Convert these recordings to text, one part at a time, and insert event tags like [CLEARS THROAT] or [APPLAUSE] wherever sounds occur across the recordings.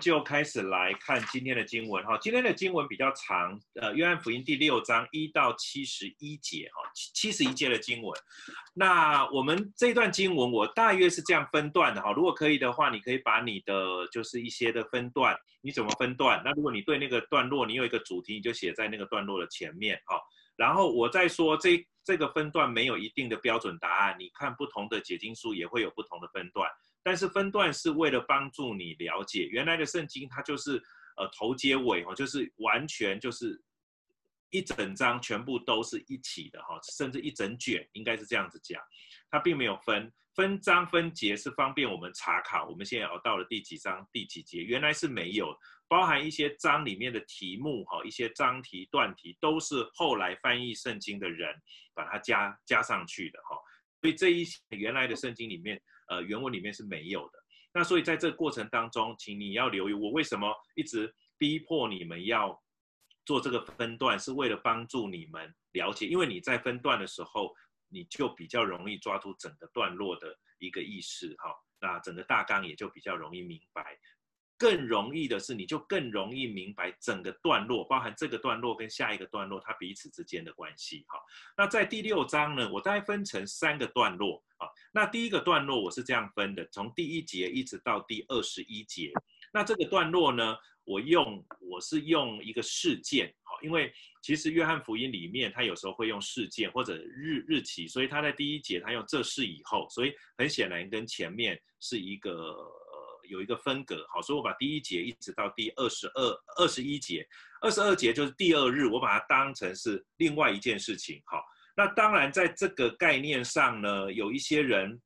就开始来看今天的经文哈。今天的经文比较长，呃，约翰福音第六章一到七十一节哈，七十一节的经文。那我们这段经文我大约是这样分段的哈。如果可以的话，你可以把你的就是一些的分段，你怎么分段？那如果你对那个段落你有一个主题，你就写在那个段落的前面哈。然后我再说这这个分段没有一定的标准答案，你看不同的解经书也会有不同的分段。但是分段是为了帮助你了解原来的圣经，它就是呃头接尾哈，就是完全就是一整章全部都是一起的哈，甚至一整卷应该是这样子讲，它并没有分分章分节是方便我们查考。我们现在哦到了第几章第几节，原来是没有包含一些章里面的题目哈，一些章题段题都是后来翻译圣经的人把它加加上去的哈，所以这一些原来的圣经里面。呃，原文里面是没有的。那所以在这个过程当中，请你要留意，我为什么一直逼迫你们要做这个分段，是为了帮助你们了解。因为你在分段的时候，你就比较容易抓住整个段落的一个意识，哈，那整个大纲也就比较容易明白。更容易的是，你就更容易明白整个段落，包含这个段落跟下一个段落它彼此之间的关系。哈，那在第六章呢，我大概分成三个段落。啊，那第一个段落我是这样分的，从第一节一直到第二十一节。那这个段落呢，我用我是用一个事件。好，因为其实约翰福音里面他有时候会用事件或者日日期，所以他在第一节他用这事以后，所以很显然跟前面是一个。有一个分隔，好，所以我把第一节一直到第二十二、二十一节，二十二节就是第二日，我把它当成是另外一件事情，好，那当然在这个概念上呢，有一些人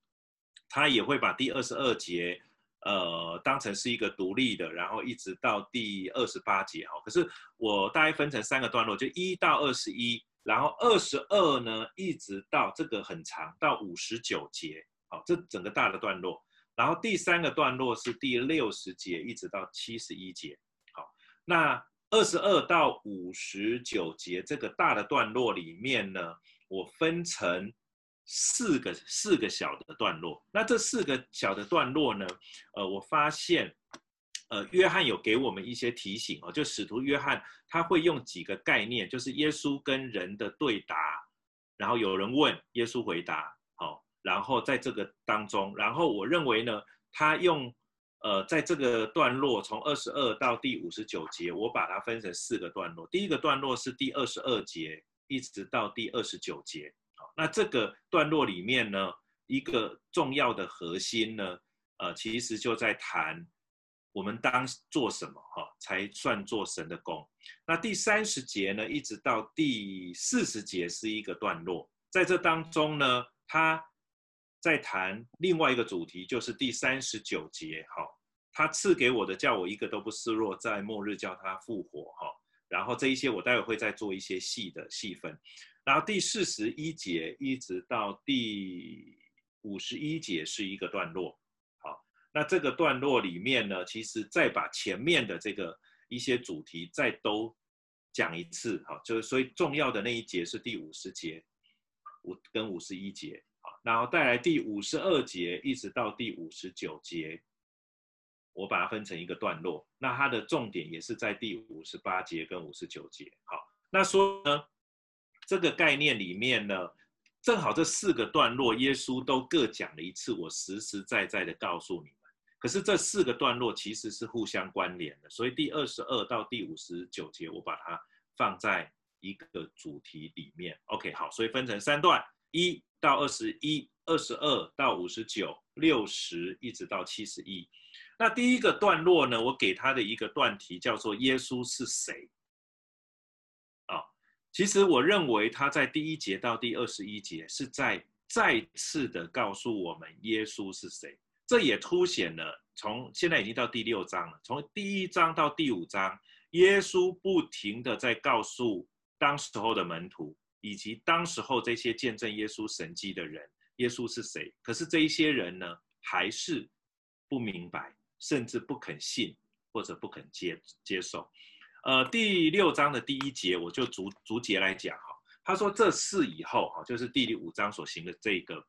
他也会把第二十二节，呃，当成是一个独立的，然后一直到第二十八节，好，可是我大概分成三个段落，就一到二十一，然后二十二呢，一直到这个很长到五十九节，好，这整个大的段落。然后第三个段落是第六十节一直到七十一节，好，那二十二到五十九节这个大的段落里面呢，我分成四个四个小的段落。那这四个小的段落呢，呃，我发现，呃，约翰有给我们一些提醒哦，就使徒约翰他会用几个概念，就是耶稣跟人的对答，然后有人问，耶稣回答。然后在这个当中，然后我认为呢，他用，呃，在这个段落从二十二到第五十九节，我把它分成四个段落。第一个段落是第二十二节一直到第二十九节，好，那这个段落里面呢，一个重要的核心呢，呃，其实就在谈我们当做什么哈，才算做神的工。那第三十节呢，一直到第四十节是一个段落，在这当中呢，他。再谈另外一个主题，就是第三十九节，哈，他赐给我的，叫我一个都不示弱，在末日叫他复活，哈。然后这一些我待会会再做一些细的细分。然后第四十一节一直到第五十一节是一个段落，好，那这个段落里面呢，其实再把前面的这个一些主题再都讲一次，好，就是所以重要的那一节是第五十节，五跟五十一节。然后带来第五十二节一直到第五十九节，我把它分成一个段落。那它的重点也是在第五十八节跟五十九节。好，那说呢，这个概念里面呢，正好这四个段落，耶稣都各讲了一次。我实实在在的告诉你们，可是这四个段落其实是互相关联的。所以第二十二到第五十九节，我把它放在一个主题里面。OK，好，所以分成三段一。到二十一、二十二到五十九、六十，一直到七十一。那第一个段落呢，我给他的一个段题叫做“耶稣是谁”。啊，其实我认为他在第一节到第二十一节是在再次的告诉我们耶稣是谁。这也凸显了从现在已经到第六章了，从第一章到第五章，耶稣不停的在告诉当时候的门徒。以及当时候这些见证耶稣神迹的人，耶稣是谁？可是这一些人呢，还是不明白，甚至不肯信或者不肯接接受。呃，第六章的第一节，我就逐逐节来讲哈。他说这事以后哈，就是第五章所行的这个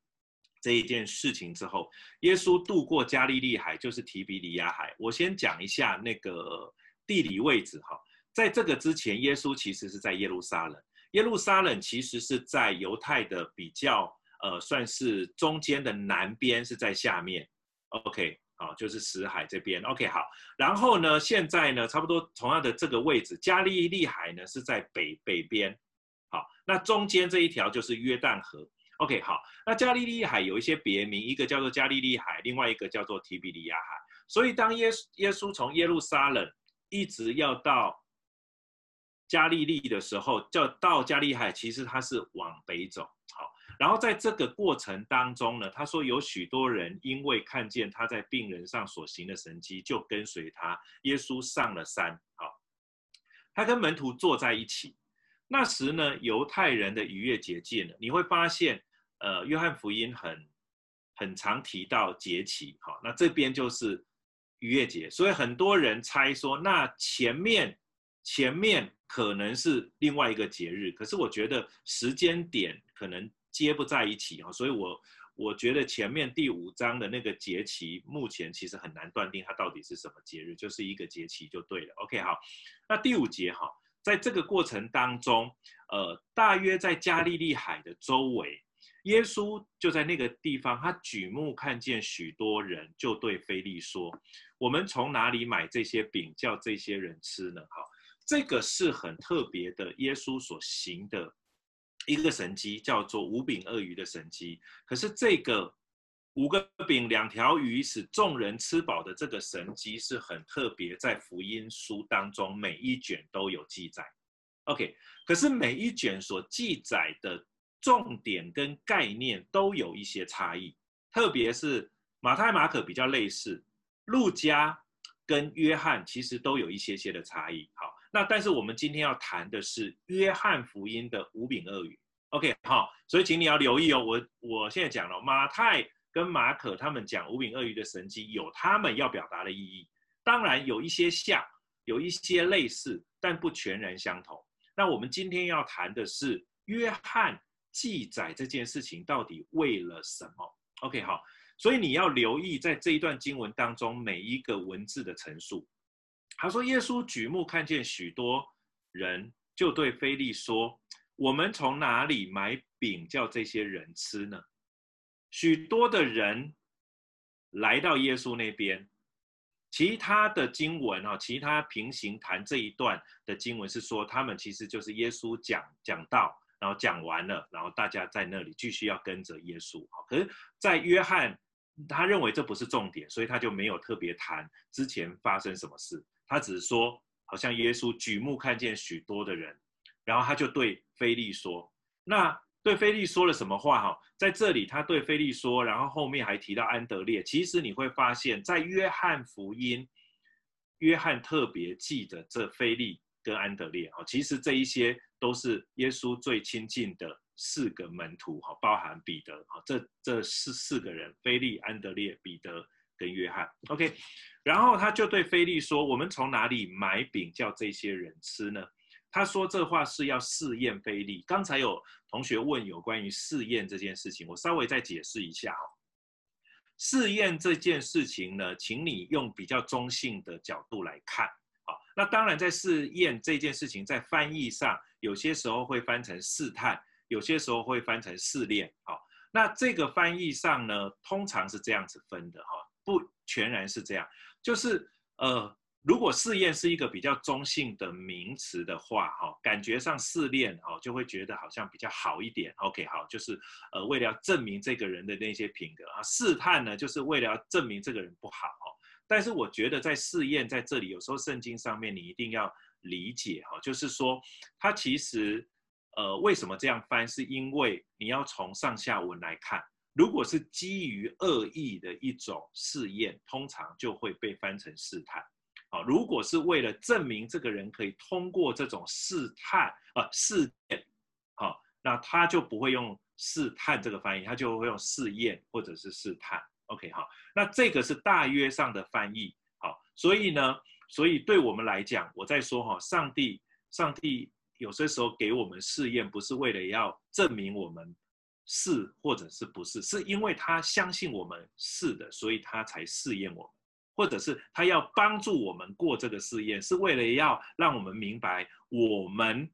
这一件事情之后，耶稣渡过加利利海，就是提比里亚海。我先讲一下那个地理位置哈，在这个之前，耶稣其实是在耶路撒冷。耶路撒冷其实是在犹太的比较呃，算是中间的南边，是在下面。OK，好，就是死海这边。OK，好。然后呢，现在呢，差不多同样的这个位置，加利利海呢是在北北边。好，那中间这一条就是约旦河。OK，好。那加利利海有一些别名，一个叫做加利利海，另外一个叫做提比利亚海。所以当耶耶稣从耶路撒冷一直要到加利利的时候，叫到加利海，其实他是往北走。好，然后在这个过程当中呢，他说有许多人因为看见他在病人上所行的神迹，就跟随他。耶稣上了山，好，他跟门徒坐在一起。那时呢，犹太人的逾越节近了，你会发现，呃，约翰福音很很常提到节期，好，那这边就是逾越节，所以很多人猜说，那前面前面可能是另外一个节日，可是我觉得时间点可能接不在一起啊，所以我我觉得前面第五章的那个节期，目前其实很难断定它到底是什么节日，就是一个节期就对了。OK，好，那第五节哈。在这个过程当中，呃，大约在加利利海的周围，耶稣就在那个地方，他举目看见许多人，就对腓利说：“我们从哪里买这些饼，叫这些人吃呢？”好，这个是很特别的，耶稣所行的一个神迹，叫做五饼二鱼的神迹。可是这个。五个饼两条鱼使众人吃饱的这个神迹是很特别，在福音书当中每一卷都有记载。OK，可是每一卷所记载的重点跟概念都有一些差异，特别是马太、马可比较类似，路加跟约翰其实都有一些些的差异。好，那但是我们今天要谈的是约翰福音的五饼二鱼。OK，好，所以请你要留意哦，我我现在讲了马太。跟马可他们讲五饼二鱼的神迹，有他们要表达的意义，当然有一些像，有一些类似，但不全然相同。那我们今天要谈的是约翰记载这件事情到底为了什么？OK，好，所以你要留意在这一段经文当中每一个文字的陈述。他说：“耶稣举目看见许多人，就对腓利说：‘我们从哪里买饼叫这些人吃呢？’”许多的人来到耶稣那边，其他的经文啊，其他平行谈这一段的经文是说，他们其实就是耶稣讲讲道，然后讲完了，然后大家在那里继续要跟着耶稣。可是，在约翰他认为这不是重点，所以他就没有特别谈之前发生什么事，他只是说，好像耶稣举目看见许多的人，然后他就对腓利说，那。对腓利说了什么话？哈，在这里他对腓利说，然后后面还提到安德烈。其实你会发现在约翰福音，约翰特别记得这腓利跟安德烈。哈，其实这一些都是耶稣最亲近的四个门徒。哈，包含彼得。哈，这这四四个人：腓利、安德烈、彼得跟约翰。OK，然后他就对菲利说：“我们从哪里买饼叫这些人吃呢？”他说这话是要试验菲利。刚才有同学问有关于试验这件事情，我稍微再解释一下哦。试验这件事情呢，请你用比较中性的角度来看。好，那当然在试验这件事情，在翻译上有些时候会翻成试探，有些时候会翻成试炼。好，那这个翻译上呢，通常是这样子分的哈，不全然是这样，就是呃。如果试验是一个比较中性的名词的话，哈，感觉上试炼哦，就会觉得好像比较好一点。OK，好，就是呃，为了要证明这个人的那些品格啊，试探呢，就是为了要证明这个人不好。但是我觉得在试验在这里，有时候圣经上面你一定要理解哈，就是说它其实呃，为什么这样翻，是因为你要从上下文来看，如果是基于恶意的一种试验，通常就会被翻成试探。好如果是为了证明这个人可以通过这种试探啊试验，好，那他就不会用试探这个翻译，他就会用试验或者是试探。OK，好，那这个是大约上的翻译。好，所以呢，所以对我们来讲，我在说哈，上帝，上帝有些时候给我们试验，不是为了要证明我们是或者是不是，是因为他相信我们是的，所以他才试验我们，或者是他要帮助我们过这个试验，是为了要让我们明白我们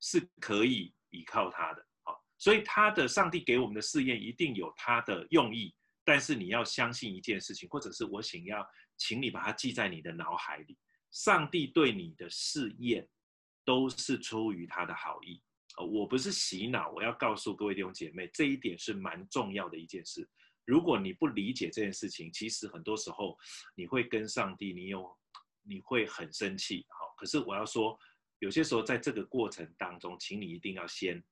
是可以依靠他的。好，所以他的上帝给我们的试验一定有他的用意，但是你要相信一件事情，或者是我想要请你把它记在你的脑海里，上帝对你的试验都是出于他的好意。我不是洗脑，我要告诉各位弟兄姐妹，这一点是蛮重要的一件事。如果你不理解这件事情，其实很多时候你会跟上帝，你有你会很生气。好，可是我要说，有些时候在这个过程当中，请你一定要先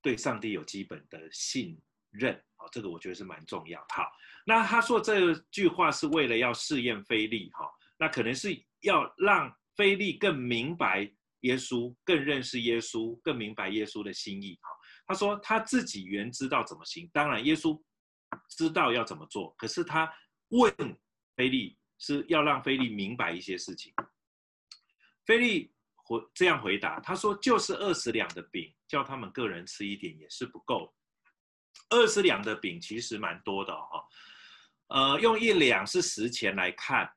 对上帝有基本的信任。好，这个我觉得是蛮重要。好，那他说这句话是为了要试验菲利，哈，那可能是要让菲利更明白。耶稣更认识耶稣，更明白耶稣的心意。哈，他说他自己原知道怎么行，当然耶稣知道要怎么做，可是他问腓利是要让腓利明白一些事情。腓利回这样回答，他说就是二十两的饼，叫他们个人吃一点也是不够。二十两的饼其实蛮多的哈，呃，用一两是十钱来看，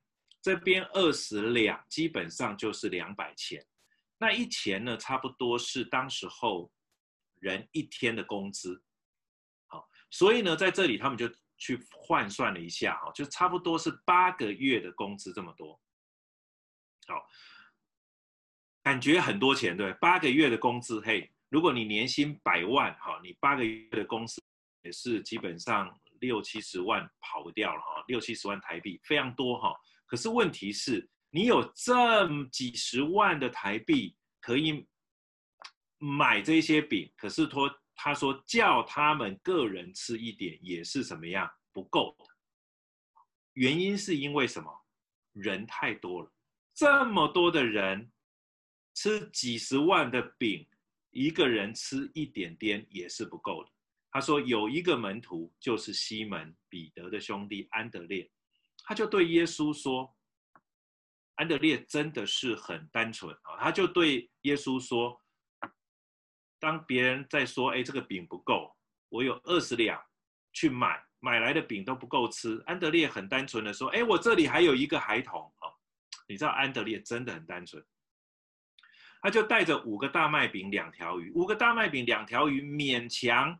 这边二十两基本上就是两百钱。那一钱呢，差不多是当时候人一天的工资，好，所以呢，在这里他们就去换算了一下，哈，就差不多是八个月的工资这么多，好，感觉很多钱，对，八个月的工资，嘿，如果你年薪百万，哈，你八个月的工资也是基本上六七十万跑不掉了，哈，六七十万台币非常多，哈，可是问题是。你有这么几十万的台币可以买这些饼，可是托他说叫他们个人吃一点也是什么样不够的。原因是因为什么？人太多了，这么多的人吃几十万的饼，一个人吃一点点也是不够的。他说有一个门徒就是西门彼得的兄弟安德烈，他就对耶稣说。安德烈真的是很单纯啊，他就对耶稣说：“当别人在说，哎，这个饼不够，我有二十两去买，买来的饼都不够吃。”安德烈很单纯的说：“哎，我这里还有一个孩童啊。”你知道安德烈真的很单纯，他就带着五个大麦饼、两条鱼，五个大麦饼、两条鱼勉强。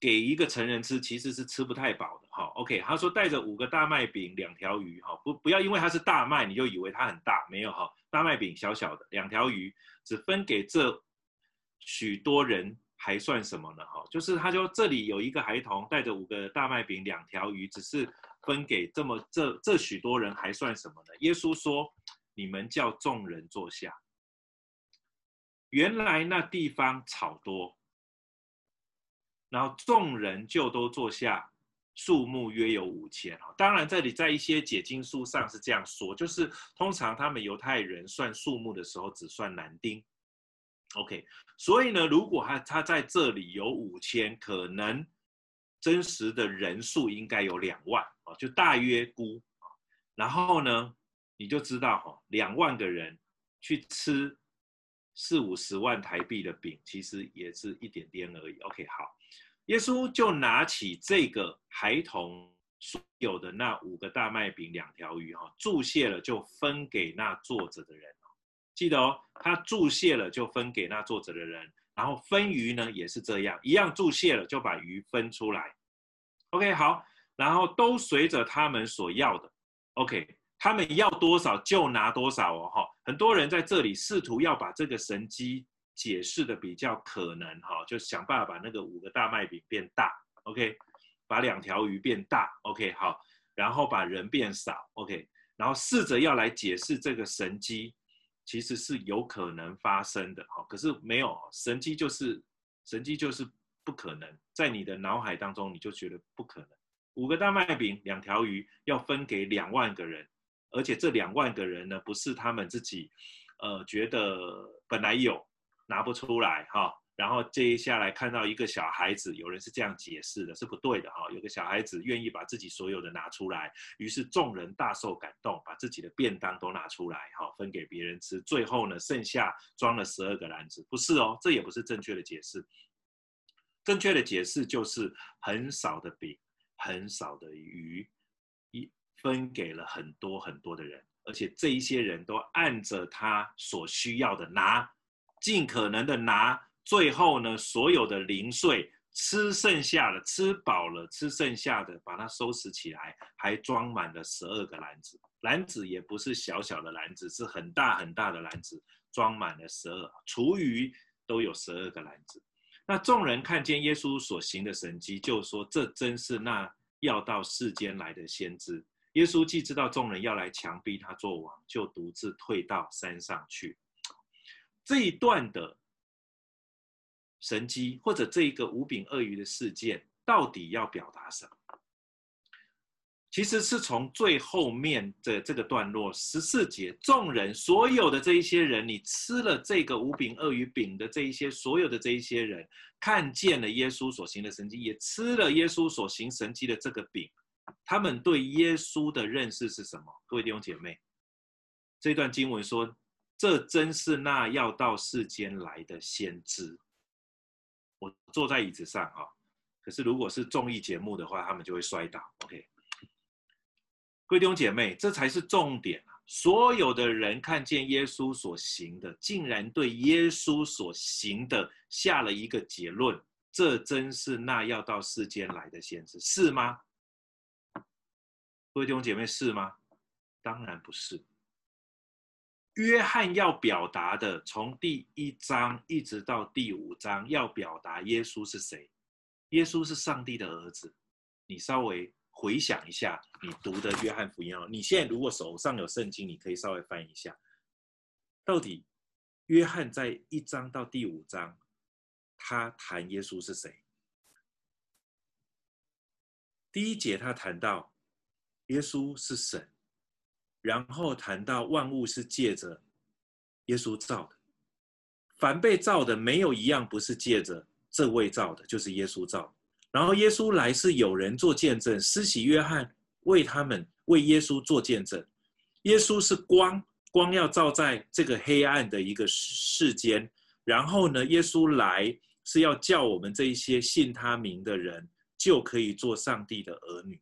给一个成人吃其实是吃不太饱的哈。OK，他说带着五个大麦饼、两条鱼哈，不不要因为它是大麦你就以为它很大，没有哈，大麦饼小小的，两条鱼只分给这许多人还算什么呢哈？就是他说这里有一个孩童带着五个大麦饼、两条鱼，只是分给这么这这许多人还算什么呢？耶稣说：你们叫众人坐下。原来那地方草多。然后众人就都坐下，数目约有五千啊。当然，这里在一些解经书上是这样说，就是通常他们犹太人算数目的时候只算男丁。OK，所以呢，如果他他在这里有五千，可能真实的人数应该有两万啊，就大约估。然后呢，你就知道哈，两万个人去吃四五十万台币的饼，其实也是一点点而已。OK，好。耶稣就拿起这个孩童所有的那五个大麦饼、两条鱼，哈，祝谢了就分给那坐着的人。记得哦，他祝谢了就分给那坐着的人，然后分鱼呢也是这样，一样祝谢了就把鱼分出来。OK，好，然后都随着他们所要的。OK，他们要多少就拿多少哦，哈。很多人在这里试图要把这个神机。解释的比较可能哈，就想办法把那个五个大麦饼变大，OK，把两条鱼变大，OK，好，然后把人变少，OK，然后试着要来解释这个神机，其实是有可能发生的哈，可是没有神机就是神机就是不可能，在你的脑海当中你就觉得不可能，五个大麦饼两条鱼要分给两万个人，而且这两万个人呢不是他们自己，呃，觉得本来有。拿不出来哈，然后接下来看到一个小孩子，有人是这样解释的，是不对的哈。有个小孩子愿意把自己所有的拿出来，于是众人大受感动，把自己的便当都拿出来哈，分给别人吃。最后呢，剩下装了十二个篮子，不是哦，这也不是正确的解释。正确的解释就是很少的饼，很少的鱼，分给了很多很多的人，而且这一些人都按着他所需要的拿，尽可能的拿。最后呢，所有的零碎吃剩下的，吃饱了，吃剩下的，把它收拾起来，还装满了十二个篮子。篮子也不是小小的篮子，是很大很大的篮子，装满了十二。厨余都有十二个篮子。那众人看见耶稣所行的神迹，就说：“这真是那要到世间来的先知。”耶稣既知道众人要来强逼他做王，就独自退到山上去。这一段的。神迹或者这一个五饼鳄鱼的事件，到底要表达什么？其实是从最后面的这个段落十四节，众人所有的这一些人，你吃了这个五饼鳄鱼饼的这一些所有的这一些人，看见了耶稣所行的神迹，也吃了耶稣所行神迹的这个饼，他们对耶稣的认识是什么？各位弟兄姐妹，这段经文说，这真是那要到世间来的先知。我坐在椅子上啊，可是如果是综艺节目的话，他们就会摔倒。OK，各位弟兄姐妹，这才是重点啊！所有的人看见耶稣所行的，竟然对耶稣所行的下了一个结论：这真是那要到世间来的先知，是吗？各位弟兄姐妹，是吗？当然不是。约翰要表达的，从第一章一直到第五章，要表达耶稣是谁？耶稣是上帝的儿子。你稍微回想一下，你读的约翰福音哦。你现在如果手上有圣经，你可以稍微翻一下，到底约翰在一章到第五章，他谈耶稣是谁？第一节他谈到耶稣是神。然后谈到万物是借着耶稣造的，凡被造的没有一样不是借着这位造的，就是耶稣造。然后耶稣来是有人做见证，施洗约翰为他们为耶稣做见证。耶稣是光，光要照在这个黑暗的一个世间。然后呢，耶稣来是要叫我们这一些信他名的人就可以做上帝的儿女，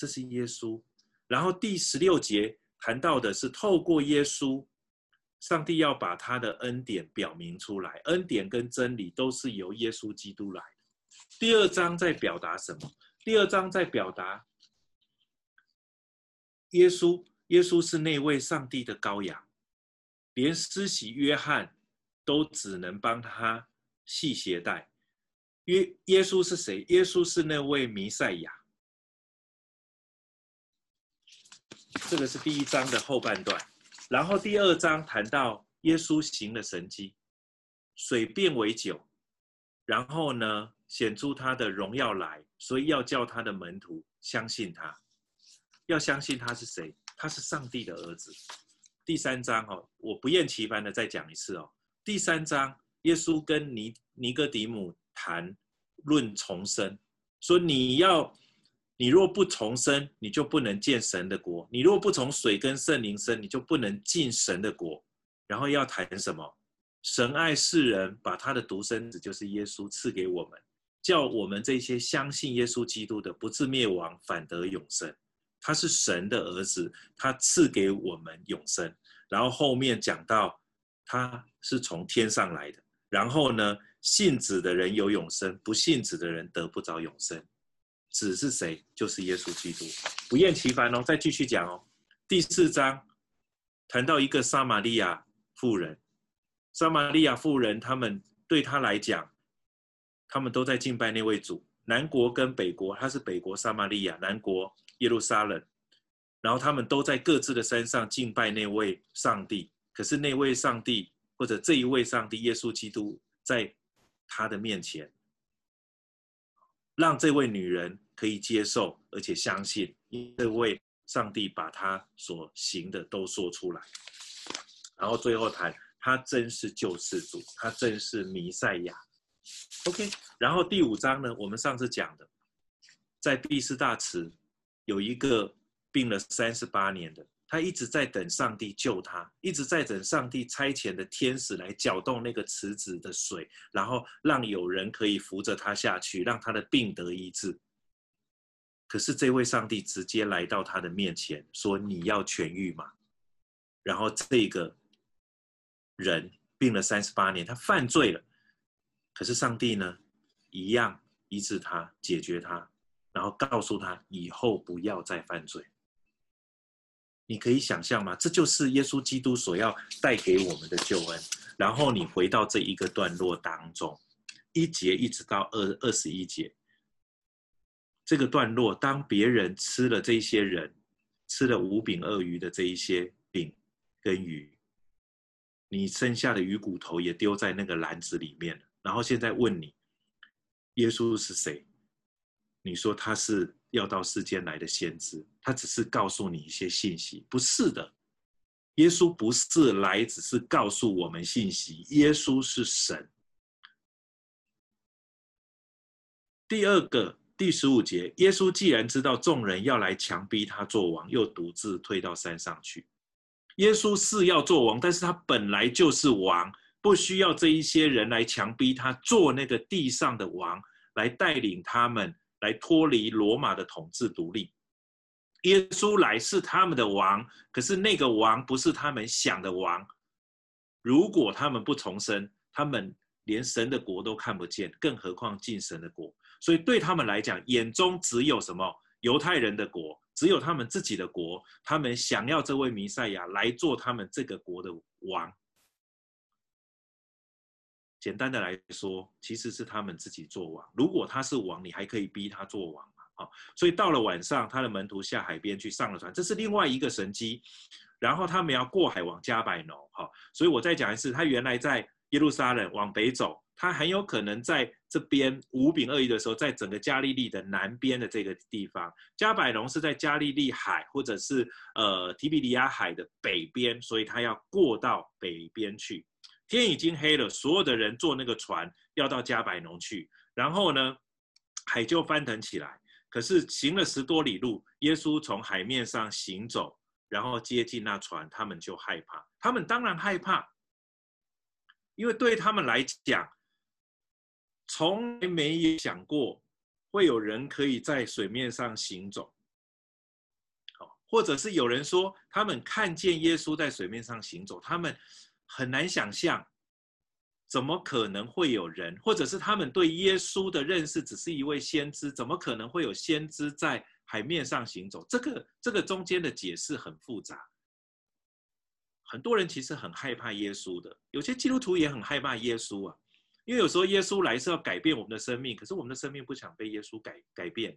这是耶稣。然后第十六节。谈到的是透过耶稣，上帝要把他的恩典表明出来，恩典跟真理都是由耶稣基督来的。第二章在表达什么？第二章在表达耶稣，耶稣是那位上帝的羔羊，连施洗约翰都只能帮他系鞋带。耶耶稣是谁？耶稣是那位弥赛亚。这个是第一章的后半段，然后第二章谈到耶稣行了神迹，水变为酒，然后呢显出他的荣耀来，所以要叫他的门徒相信他，要相信他是谁？他是上帝的儿子。第三章哦，我不厌其烦的再讲一次哦。第三章，耶稣跟尼尼哥底母谈论重生，说你要。你若不重生，你就不能见神的国；你若不从水跟圣灵生，你就不能进神的国。然后要谈什么？神爱世人，把他的独生子，就是耶稣赐给我们，叫我们这些相信耶稣基督的，不自灭亡，反得永生。他是神的儿子，他赐给我们永生。然后后面讲到他是从天上来的。然后呢，信子的人有永生，不信子的人得不着永生。子是谁？就是耶稣基督。不厌其烦哦，再继续讲哦。第四章谈到一个撒玛利亚妇人，撒玛利亚妇人，他们对他来讲，他们都在敬拜那位主。南国跟北国，他是北国撒玛利亚，南国耶路撒冷。然后他们都在各自的山上敬拜那位上帝。可是那位上帝，或者这一位上帝耶稣基督，在他的面前。让这位女人可以接受，而且相信，因为上帝把她所行的都说出来，然后最后谈，他真是救世主，他真是弥赛亚，OK，然后第五章呢，我们上次讲的，在毕士大池有一个病了三十八年的，他一直在等上帝救他，一直在等上帝差遣的天使来搅动那个池子的水，然后让有人可以扶着他下去，让他的病得医治。可是这位上帝直接来到他的面前，说：“你要痊愈吗？”然后这个人病了三十八年，他犯罪了。可是上帝呢，一样医治他，解决他，然后告诉他以后不要再犯罪。你可以想象吗？这就是耶稣基督所要带给我们的救恩。然后你回到这一个段落当中，一节一直到二二十一节，这个段落，当别人吃了这些人吃了五饼二鱼的这一些饼跟鱼，你剩下的鱼骨头也丢在那个篮子里面。然后现在问你，耶稣是谁？你说他是要到世间来的先知，他只是告诉你一些信息，不是的。耶稣不是来只是告诉我们信息，耶稣是神。第二个第十五节，耶稣既然知道众人要来强逼他做王，又独自退到山上去。耶稣是要做王，但是他本来就是王。不需要这一些人来强逼他做那个地上的王，来带领他们来脱离罗马的统治独立。耶稣来是他们的王，可是那个王不是他们想的王。如果他们不重生，他们连神的国都看不见，更何况进神的国。所以对他们来讲，眼中只有什么？犹太人的国，只有他们自己的国。他们想要这位弥赛亚来做他们这个国的王。简单的来说，其实是他们自己做王。如果他是王，你还可以逼他做王嘛？好，所以到了晚上，他的门徒下海边去上了船，这是另外一个神迹。然后他们要过海往加百农，好，所以我再讲一次，他原来在耶路撒冷往北走，他很有可能在这边五饼二鱼的时候，在整个加利利的南边的这个地方。加百农是在加利利海或者是呃提比利亚海的北边，所以他要过到北边去。天已经黑了，所有的人坐那个船要到加百农去，然后呢，海就翻腾起来。可是行了十多里路，耶稣从海面上行走，然后接近那船，他们就害怕。他们当然害怕，因为对他们来讲，从来没有想过会有人可以在水面上行走。或者是有人说，他们看见耶稣在水面上行走，他们。很难想象，怎么可能会有人，或者是他们对耶稣的认识只是一位先知，怎么可能会有先知在海面上行走？这个这个中间的解释很复杂。很多人其实很害怕耶稣的，有些基督徒也很害怕耶稣啊，因为有时候耶稣来是要改变我们的生命，可是我们的生命不想被耶稣改改变。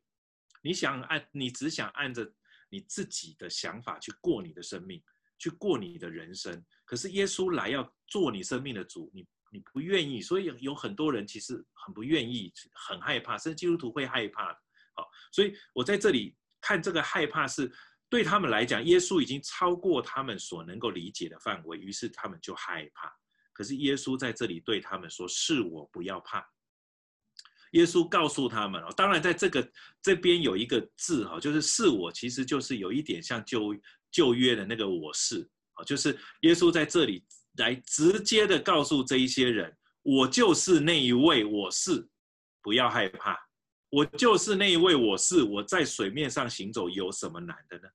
你想按，你只想按着你自己的想法去过你的生命。去过你的人生，可是耶稣来要做你生命的主，你你不愿意，所以有很多人其实很不愿意，很害怕，甚至基督徒会害怕。好，所以我在这里看这个害怕是对他们来讲，耶稣已经超过他们所能够理解的范围，于是他们就害怕。可是耶稣在这里对他们说：“是我，不要怕。”耶稣告诉他们哦，当然在这个这边有一个字哈，就是“是我”，其实就是有一点像旧。旧约的那个我是啊，就是耶稣在这里来直接的告诉这一些人，我就是那一位我是，不要害怕，我就是那一位我是，我在水面上行走有什么难的呢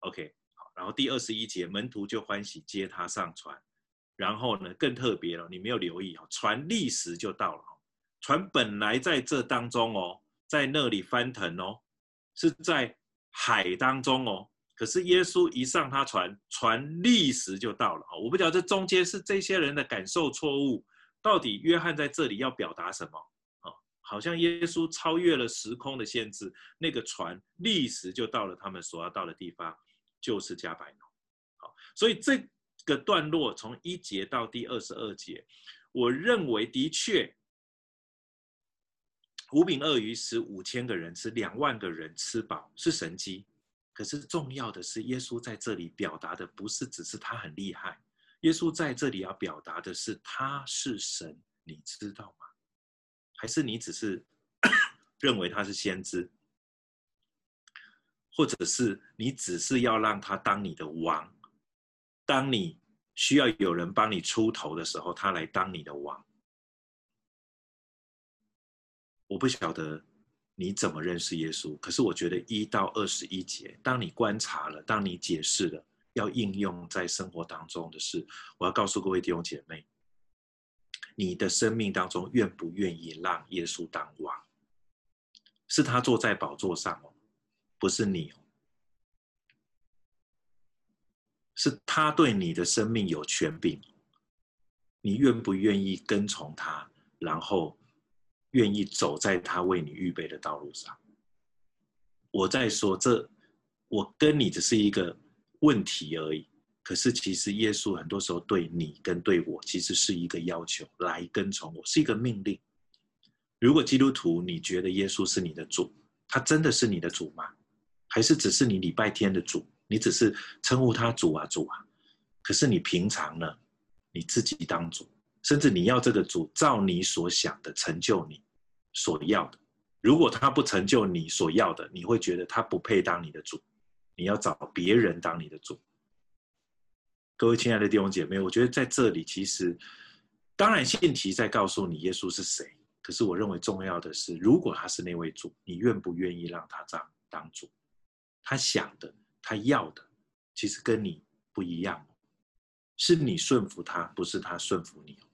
？OK，好，然后第二十一节，门徒就欢喜接他上船，然后呢更特别了，你没有留意哦，船立时就到了，船本来在这当中哦，在那里翻腾哦，是在海当中哦。可是耶稣一上他船，船立时就到了。我不知道这中间是这些人的感受错误，到底约翰在这里要表达什么？好像耶稣超越了时空的限制，那个船立时就到了他们所要到的地方，就是加百农。好，所以这个段落从一节到第二十二节，我认为的确，五饼二鱼使五千个人吃，两万个人吃饱，是神迹。可是重要的是，耶稣在这里表达的不是只是他很厉害，耶稣在这里要表达的是他是神，你知道吗？还是你只是 [COUGHS] 认为他是先知？或者是你只是要让他当你的王？当你需要有人帮你出头的时候，他来当你的王？我不晓得你怎么认识耶稣，可是我觉得一到二十一节，当你观察了，当你解释了，要应用在生活当中的事，我要告诉各位弟兄姐妹，你的生命当中愿不愿意让耶稣当王？是他坐在宝座上哦，不是你哦，是他对你的生命有权柄，你愿不愿意跟从他，然后？愿意走在他为你预备的道路上。我在说这，我跟你只是一个问题而已。可是其实耶稣很多时候对你跟对我，其实是一个要求，来跟从我，是一个命令。如果基督徒你觉得耶稣是你的主，他真的是你的主吗？还是只是你礼拜天的主？你只是称呼他主啊主啊？可是你平常呢？你自己当主。甚至你要这个主照你所想的成就你所要的，如果他不成就你所要的，你会觉得他不配当你的主，你要找别人当你的主。各位亲爱的弟兄姐妹，我觉得在这里其实，当然信息在告诉你耶稣是谁，可是我认为重要的是，如果他是那位主，你愿不愿意让他这样当主？他想的，他要的，其实跟你不一样，是你顺服他，不是他顺服你哦。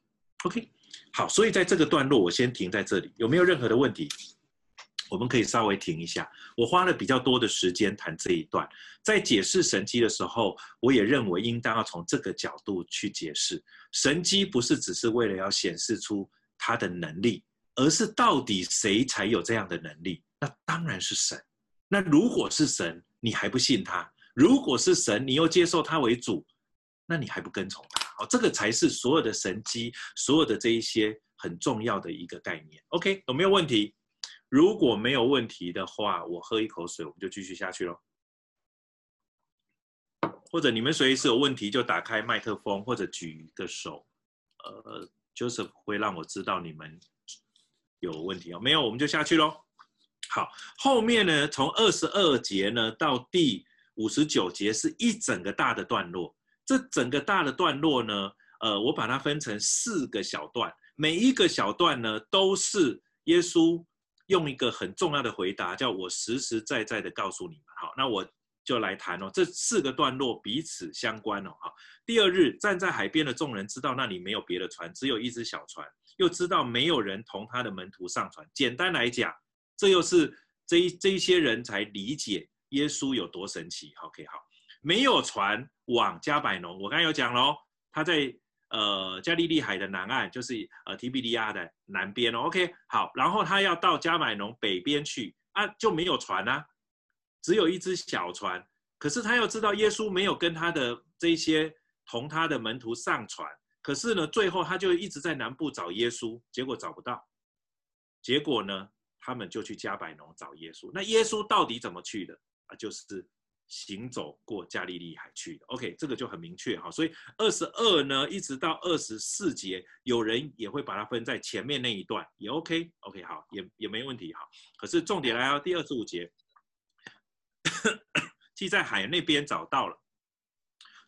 OK，好，所以在这个段落，我先停在这里。有没有任何的问题？我们可以稍微停一下。我花了比较多的时间谈这一段，在解释神迹的时候，我也认为应当要从这个角度去解释。神迹不是只是为了要显示出他的能力，而是到底谁才有这样的能力？那当然是神。那如果是神，你还不信他？如果是神，你又接受他为主，那你还不跟从他？好，这个才是所有的神机，所有的这一些很重要的一个概念。OK，有没有问题？如果没有问题的话，我喝一口水，我们就继续下去喽。或者你们随时有问题就打开麦克风，或者举个手。呃，Joseph 会让我知道你们有问题哦。没有，我们就下去喽。好，后面呢，从二十二节呢到第五十九节是一整个大的段落。这整个大的段落呢，呃，我把它分成四个小段，每一个小段呢，都是耶稣用一个很重要的回答，叫我实实在在的告诉你们。好，那我就来谈哦，这四个段落彼此相关哦。好，第二日站在海边的众人知道那里没有别的船，只有一只小船，又知道没有人同他的门徒上船。简单来讲，这又是这一这一些人才理解耶稣有多神奇。OK，好。没有船往加百农，我刚才有讲喽，他在呃加利利海的南岸，就是呃提比利亚的南边哦。OK，好，然后他要到加百农北边去啊，就没有船啊，只有一只小船。可是他又知道耶稣没有跟他的这些同他的门徒上船，可是呢，最后他就一直在南部找耶稣，结果找不到。结果呢，他们就去加百农找耶稣。那耶稣到底怎么去的啊？就是。行走过加利利海去的，OK，这个就很明确哈。所以二十二呢，一直到二十四节，有人也会把它分在前面那一段，也 OK，OK，好，也也没问题哈。可是重点来到第二十五节，[COUGHS] 既在海那边找到了，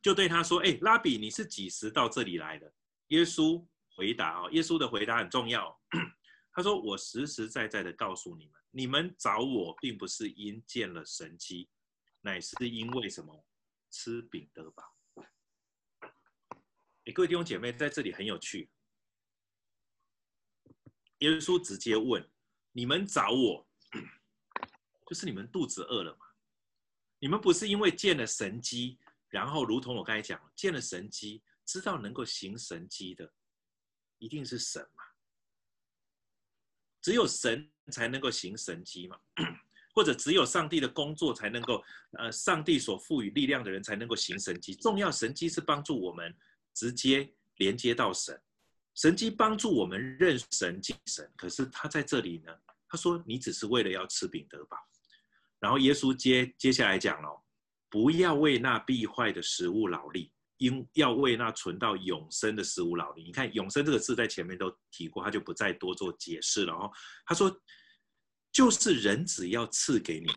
就对他说：“哎，拉比，你是几时到这里来的？”耶稣回答：“哦，耶稣的回答很重要。[COUGHS] 他说：我实实在在的告诉你们，你们找我，并不是因见了神迹。”乃是因为什么？吃饼得饱。哎，各位弟兄姐妹，在这里很有趣。耶稣直接问：“你们找我，就是你们肚子饿了吗？你们不是因为见了神迹，然后如同我刚才讲，见了神迹，知道能够行神迹的，一定是神嘛？只有神才能够行神迹嘛？”或者只有上帝的工作才能够，呃，上帝所赋予力量的人才能够行神迹。重要神迹是帮助我们直接连接到神，神迹帮助我们认神敬神。可是他在这里呢，他说你只是为了要吃饼得饱。然后耶稣接接下来讲了，不要为那必坏的食物劳力，因要为那存到永生的食物劳力。你看“永生”这个字在前面都提过，他就不再多做解释了哦。他说，就是人子要赐给你们，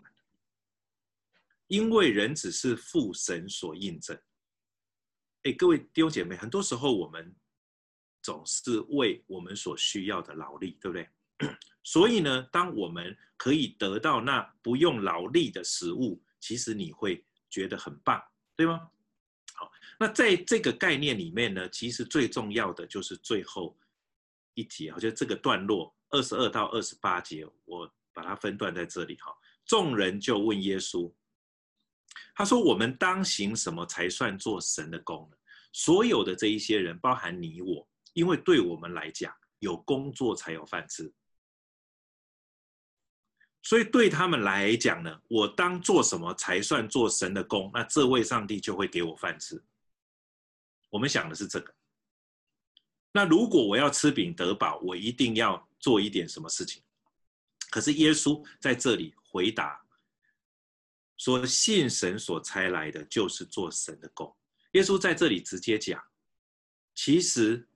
因为人子是父神所印证。哎，各位弟兄姐妹，很多时候我们总是为我们所需要的劳力，对不对？[CLEARS THROAT] 所以呢，当我们可以得到那不用劳力的食物，其实你会觉得很棒，对吗？好，那在这个概念里面呢，其实最重要的就是最后一节，就这个段落二十二到二十八节，我把它分段在这里哈。众人就问耶稣，他说：“我们当行什么才算做神的工呢？”所有的这一些人，包含你我，因为对我们来讲，有工作才有饭吃。所以对他们来讲呢，我当做什么才算做神的工？那这位上帝就会给我饭吃。我们想的是这个。那如果我要吃饼得饱，我一定要做一点什么事情。可是耶稣在这里回答说：“信神所差来的，就是做神的工。”耶稣在这里直接讲，其实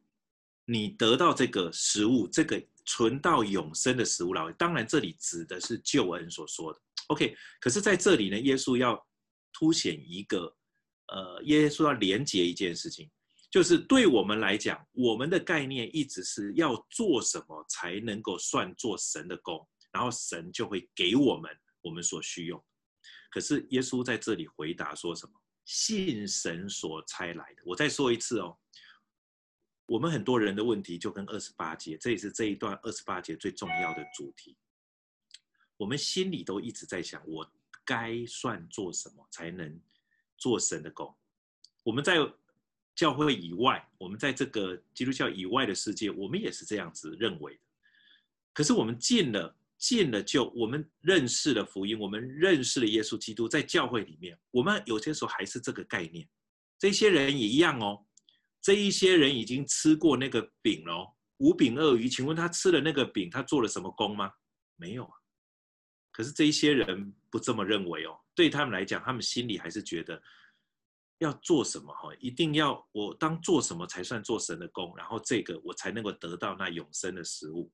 你得到这个食物，这个。存到永生的食物劳力，当然这里指的是救恩所说的。OK，可是在这里呢，耶稣要凸显一个，呃，耶稣要连接一件事情，就是对我们来讲，我们的概念一直是要做什么才能够算做神的工，然后神就会给我们我们所需用。可是耶稣在这里回答说什么？信神所差来的。我再说一次哦。我们很多人的问题就跟二十八节，这也是这一段二十八节最重要的主题。我们心里都一直在想，我该算做什么才能做神的工？我们在教会以外，我们在这个基督教以外的世界，我们也是这样子认为的。可是我们进了进了就，我们认识了福音，我们认识了耶稣基督，在教会里面，我们有些时候还是这个概念。这些人也一样哦。这一些人已经吃过那个饼了，五饼二鱼。请问他吃了那个饼，他做了什么工吗？没有啊。可是这一些人不这么认为哦。对他们来讲，他们心里还是觉得要做什么哈，一定要我当做什么才算做神的工，然后这个我才能够得到那永生的食物。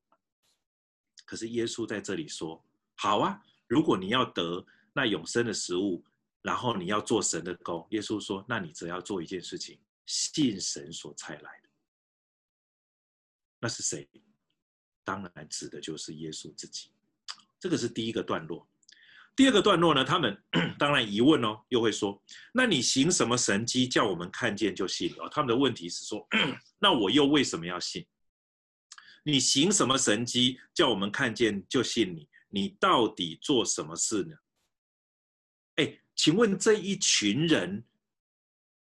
可是耶稣在这里说：好啊，如果你要得那永生的食物，然后你要做神的工，耶稣说：那你只要做一件事情。信神所差来的，那是谁？当然指的就是耶稣自己。这个是第一个段落。第二个段落呢？他们 [CLEARS THROAT] 当然疑问哦，又会说：那你行什么神迹，叫我们看见就信哦？他们的问题是说：[CLEARS THROAT] 那我又为什么要信？你行什么神迹，叫我们看见就信你？你到底做什么事呢？哎，请问这一群人。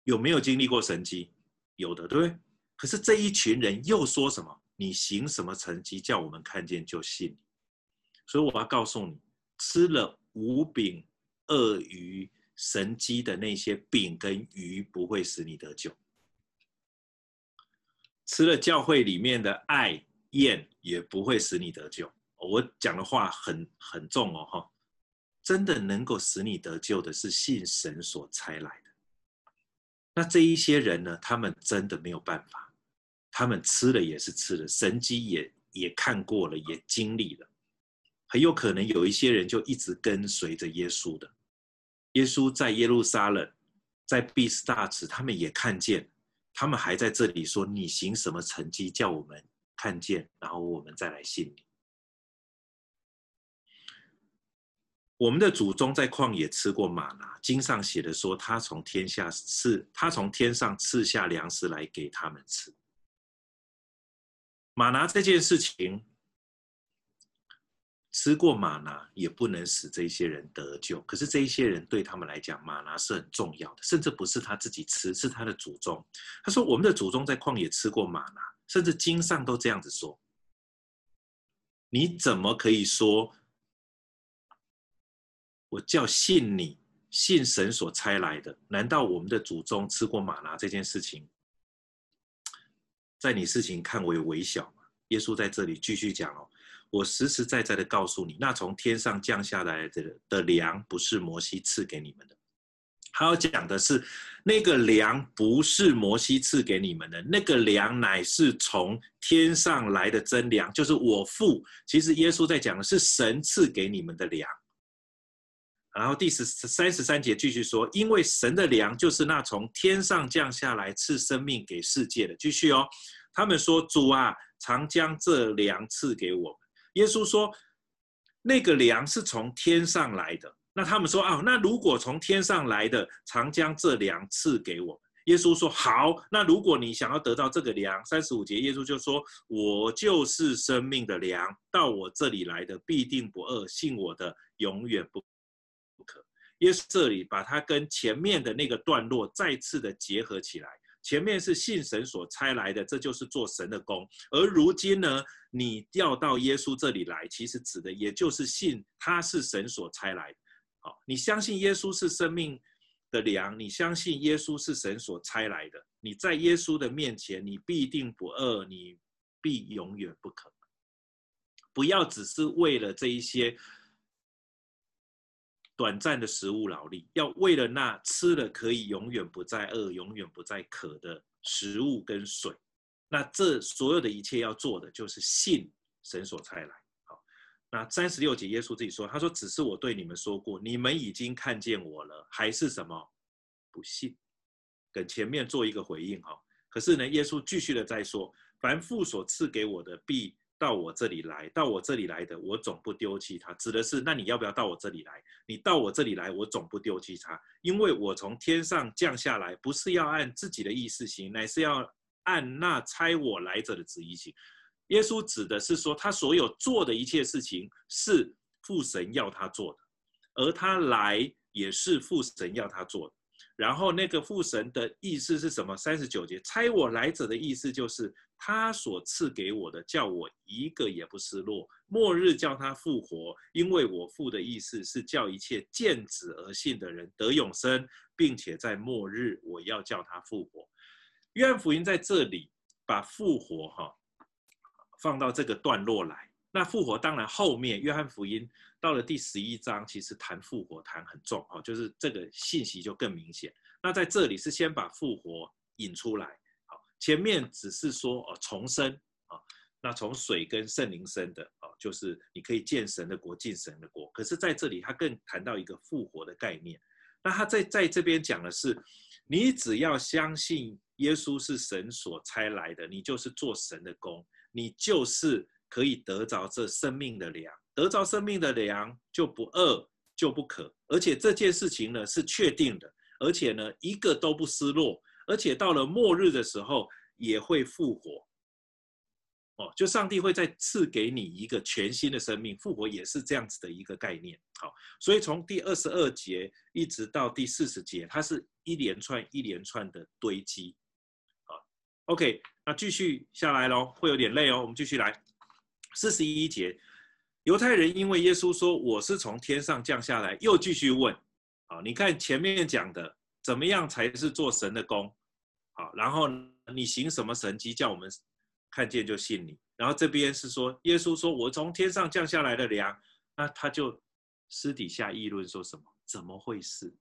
有没有经历过神迹？有的，对不对？可是这一群人又说什么？你行什么神迹，叫我们看见就信？所以我要告诉你，吃了五饼鳄鱼神迹的那些饼跟鱼，不会使你得救；吃了教会里面的爱宴，也不会使你得救。我讲的话很很重哦，哈！真的能够使你得救的是信神所差来的。那这一些人呢？他们真的没有办法，他们吃了也是吃了，神迹也也看过了，也经历了，很有可能有一些人就一直跟随着耶稣的。耶稣在耶路撒冷，在毕斯大池，他们也看见，他们还在这里说：“你行什么神迹，叫我们看见，然后我们再来信你。”我们的祖宗在旷野吃过马拿，经上写的说，他从天下赐，他从天上赐下粮食来给他们吃。马拿这件事情，吃过马拿也不能使这些人得救。可是这一些人对他们来讲，马拿是很重要的，甚至不是他自己吃，是他的祖宗。他说，我们的祖宗在旷野吃过马拿，甚至经上都这样子说。你怎么可以说？我叫信你，信神所差来的。难道我们的祖宗吃过马拿这件事情，在你事情看为微小吗？耶稣在这里继续讲哦，我实实在在的告诉你，那从天上降下来的的粮，不是摩西赐给你们的，他要讲的是，那个粮不是摩西赐给你们的，那个粮乃是从天上来的真粮，就是我父。其实耶稣在讲的是神赐给你们的粮。然后第十三十三节继续说，因为神的粮就是那从天上降下来赐生命给世界的。继续哦，他们说主啊，常将这粮赐给我们。耶稣说，那个粮是从天上来的。那他们说啊，那如果从天上来的，常将这粮赐给我们。耶稣说好，那如果你想要得到这个粮，三十五节耶稣就说，我就是生命的粮，到我这里来的必定不饿，信我的永远不不渴。耶稣这里把它跟前面的那个段落再次的结合起来，前面是信神所差来的，这就是做神的工，而如今呢，你调到耶稣这里来，其实指的也就是信他是神所差来的。好，你相信耶稣是生命的粮，你相信耶稣是神所差来的，你在耶稣的面前，你必定不饿，你必永远不渴。不要只是为了这一些短暂的食物劳力，要为了那吃了可以永远不再饿、永远不再渴的食物跟水。那这所有的一切要做的，就是信神所差来。那三十六节，耶稣自己说：“他说，只是我对你们说过，你们已经看见我了，还是什么不信？跟前面做一个回应哈。可是呢，耶稣继续的在说：凡父所赐给我的，必到我这里来；到我这里来的，我总不丢弃他。指的是，那你要不要到我这里来？你到我这里来，我总不丢弃他，因为我从天上降下来，不是要按自己的意思行，乃是要按那差我来者的旨意行。”耶稣指的是说，他所有做的一切事情是父神要他做的，而他来也是父神要他做的。然后那个父神的意思是什么？三十九节，猜我来者的意思就是他所赐给我的，叫我一个也不失落。末日叫他复活，因为我父的意思是叫一切见子而信的人得永生，并且在末日我要叫他复活。约翰福音在这里把复活哈。放到这个段落来，那复活当然后面约翰福音到了第十一章，其实谈复活谈很重哦，就是这个信息就更明显。那在这里是先把复活引出来，好，前面只是说哦重生啊，那从水跟圣灵生的哦，就是你可以见神的国，进神的国。可是在这里他更谈到一个复活的概念。那他在在这边讲的是，你只要相信耶稣是神所差来的，你就是做神的工。你就是可以得着这生命的粮，得着生命的粮就不饿就不渴，而且这件事情呢是确定的，而且呢一个都不失落，而且到了末日的时候也会复活。哦，就上帝会再赐给你一个全新的生命，复活也是这样子的一个概念。好，所以从第二十二节一直到第四十节，它是一连串一连串的堆积。OK，那继续下来喽，会有点累哦。我们继续来，四十一节，犹太人因为耶稣说我是从天上降下来，又继续问。好，你看前面讲的，怎么样才是做神的工？好，然后你行什么神迹，叫我们看见就信你。然后这边是说，耶稣说我从天上降下来的粮，那他就私底下议论说什么？怎么回事？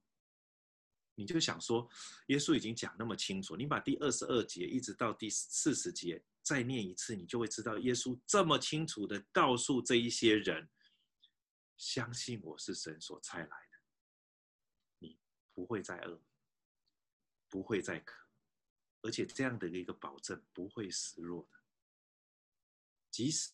你就想说，耶稣已经讲那么清楚，你把第二十二节一直到第四十节再念一次，你就会知道耶稣这么清楚的告诉这一些人，相信我是神所差来的，你不会再饿，不会再渴，而且这样的一个保证不会失落的。即使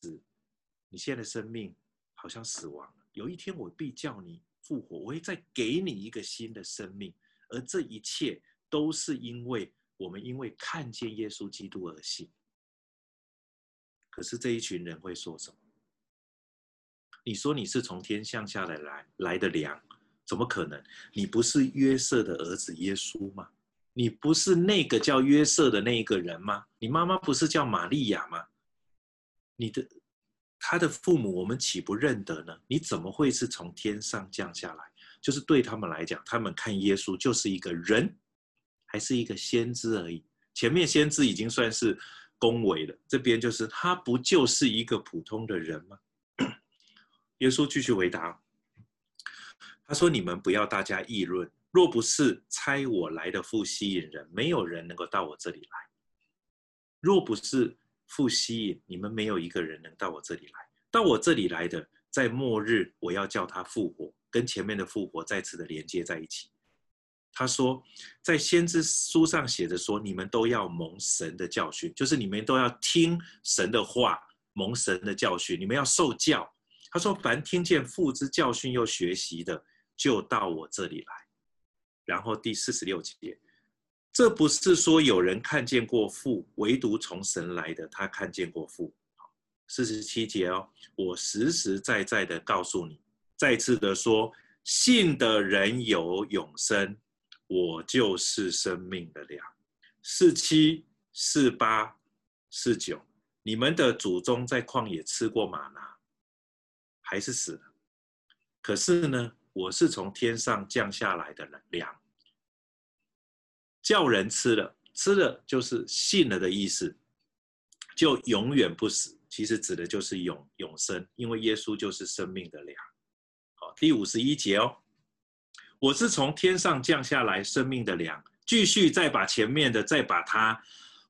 你现在的生命好像死亡了，有一天我必叫你复活，我会再给你一个新的生命。而这一切都是因为我们因为看见耶稣基督而信。可是这一群人会说什么？你说你是从天降下来来来的粮，怎么可能？你不是约瑟的儿子耶稣吗？你不是那个叫约瑟的那一个人吗？你妈妈不是叫玛利亚吗？你的他的父母我们岂不认得呢？你怎么会是从天上降下来？就是对他们来讲，他们看耶稣就是一个人，还是一个先知而已。前面先知已经算是恭维了，这边就是他不就是一个普通的人吗？[COUGHS] 耶稣继续回答，他说：“你们不要大家议论，若不是差我来的父吸引人，没有人能够到我这里来。若不是父吸引，你们没有一个人能到我这里来。到我这里来的，在末日我要叫他复活，跟前面的复活再次的连接在一起。他说，在先知书上写着说，你们都要蒙神的教训，就是你们都要听神的话，蒙神的教训，你们要受教。他说，凡听见父之教训又学习的，就到我这里来。然后第四十六节，这不是说有人看见过父，唯独从神来的，他看见过父。四十七节哦，我实实在在的告诉你，再次的说，信的人有永生。我就是生命的粮。四七、四八、四九，你们的祖宗在旷野吃过吗哪，还是死了。可是呢，我是从天上降下来的粮，叫人吃了，吃了就是信了的意思，就永远不死。其实指的就是永永生，因为耶稣就是生命的粮。第五十一节哦。我是从天上降下来生命的粮，继续再把前面的再把它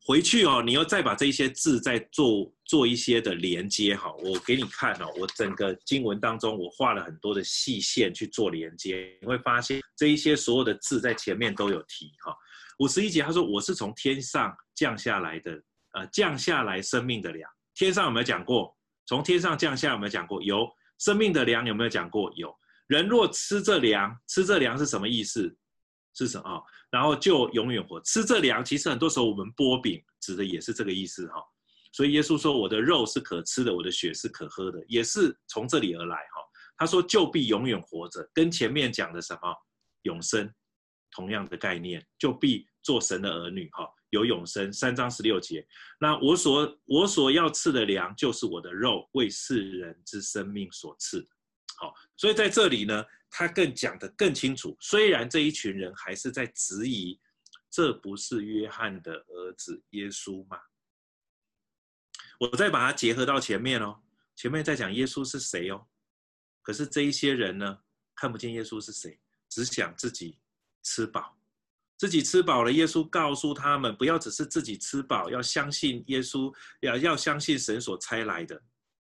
回去哦，你又再把这些字再做做一些的连接哈，我给你看哦，我整个经文当中我画了很多的细线去做连接，你会发现这一些所有的字在前面都有提哈。五十一节他说我是从天上降下来的，呃，降下来生命的粮，天上有没有讲过？从天上降下有没有讲过？有，生命的粮有没有讲过？有。人若吃这粮，吃这粮是什么意思？是什么？然后就永远活。吃这粮，其实很多时候我们剥饼指的也是这个意思哈。所以耶稣说：“我的肉是可吃的，我的血是可喝的，也是从这里而来哈。”他说：“就必永远活着。”跟前面讲的什么永生同样的概念，就必做神的儿女哈，有永生。三章十六节，那我所我所要赐的粮，就是我的肉，为世人之生命所赐好，所以在这里呢，他更讲得更清楚。虽然这一群人还是在质疑，这不是约翰的儿子耶稣吗？我再把它结合到前面哦，前面在讲耶稣是谁哦。可是这一些人呢，看不见耶稣是谁，只想自己吃饱，自己吃饱了。耶稣告诉他们，不要只是自己吃饱，要相信耶稣，要要相信神所差来的，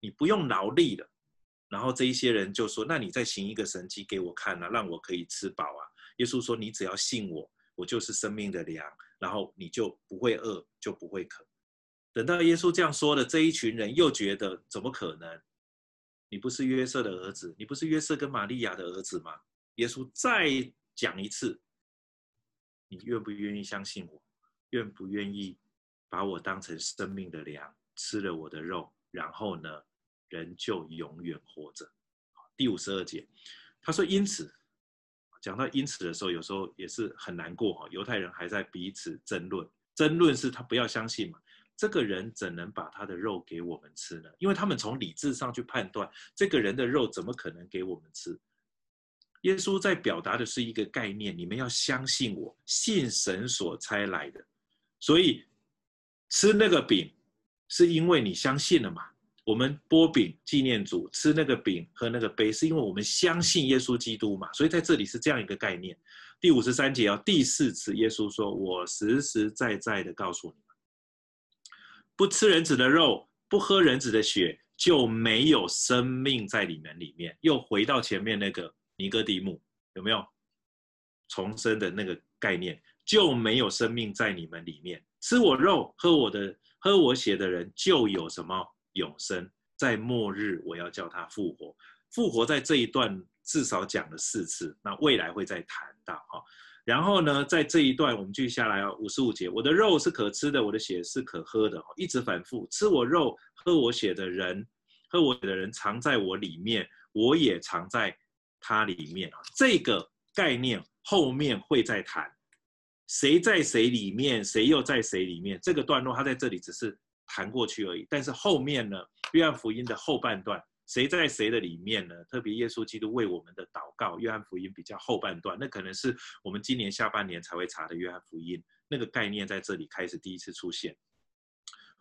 你不用劳力的。然后这一些人就说：“那你再行一个神迹给我看啊，让我可以吃饱啊。”耶稣说：“你只要信我，我就是生命的粮，然后你就不会饿，就不会渴。”等到耶稣这样说的，这一群人又觉得：“怎么可能？你不是约瑟的儿子，你不是约瑟跟玛利亚的儿子吗？”耶稣再讲一次：“你愿不愿意相信我？愿不愿意把我当成生命的粮，吃了我的肉，然后呢？”人就永远活着。第五十二节，他说：“因此，讲到因此的时候，有时候也是很难过哈。犹太人还在彼此争论，争论是他不要相信嘛，这个人怎能把他的肉给我们吃呢？因为他们从理智上去判断，这个人的肉怎么可能给我们吃？耶稣在表达的是一个概念：你们要相信我，信神所差来的。所以吃那个饼，是因为你相信了嘛？”我们波饼纪念主，吃那个饼喝那个杯，是因为我们相信耶稣基督嘛？所以在这里是这样一个概念。第五十三节要第四次，耶稣说：“我实实在在的告诉你们，不吃人子的肉，不喝人子的血，就没有生命在你们里面。”又回到前面那个尼哥底母，有没有重生的那个概念？就没有生命在你们里面。吃我肉、喝我的、喝我血的人，就有什么？永生，在末日我要叫他复活。复活在这一段至少讲了四次，那未来会再谈到哈。然后呢，在这一段我们继续下来啊，五十五节，我的肉是可吃的，我的血是可喝的，一直反复。吃我肉、喝我血的人，喝我的人藏在我里面，我也藏在他里面啊。这个概念后面会再谈，谁在谁里面，谁又在谁里面。这个段落他在这里只是。谈过去而已，但是后面呢？约翰福音的后半段，谁在谁的里面呢？特别耶稣基督为我们的祷告，约翰福音比较后半段，那可能是我们今年下半年才会查的约翰福音，那个概念在这里开始第一次出现。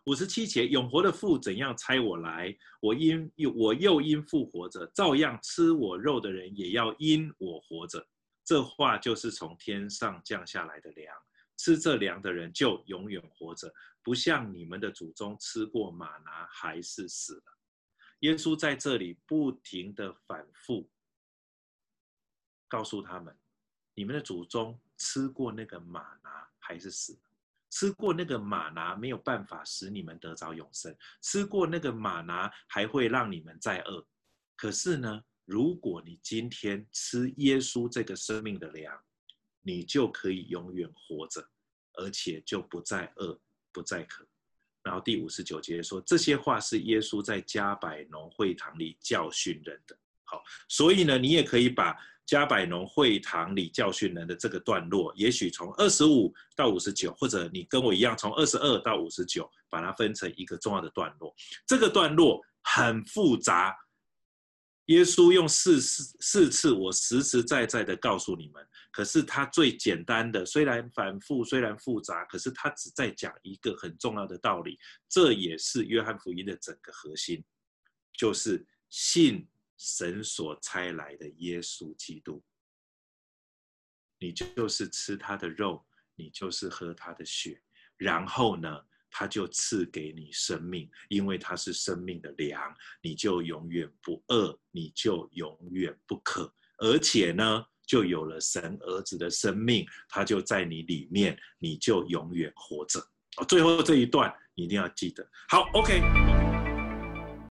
五十七节，永活的父怎样差我来，我因又我又因父活着，照样吃我肉的人也要因我活着。这话就是从天上降下来的粮，吃这粮的人就永远活着，不像你们的祖宗吃过马拿还是死了。耶稣在这里不停地反复告诉他们：你们的祖宗吃过那个马拿还是死了。吃过那个马拿没有办法使你们得着永生，吃过那个马拿还会让你们再饿。可是呢，如果你今天吃耶稣这个生命的粮，你就可以永远活着，而且就不再饿，不再渴。然后第五十九节说，这些话是耶稣在加百农会堂里教训人的。好，所以呢，你也可以把加百农会堂里教训人的这个段落，也许从二十五到五十九，或者你跟我一样，从二十二到五十九，把它分成一个重要的段落。这个段落很复杂，耶稣用四四四次，我实实在在的告诉你们。可是他最简单的，虽然反复，虽然复杂，可是他只在讲一个很重要的道理。这也是约翰福音的整个核心，就是信。神所差来的耶稣基督，你就是吃他的肉，你就是喝他的血，然后呢，他就赐给你生命，因为他是生命的粮，你就永远不饿，你就永远不渴，而且呢，就有了神儿子的生命，他就在你里面，你就永远活着。哦最后这一段你一定要记得。好，OK。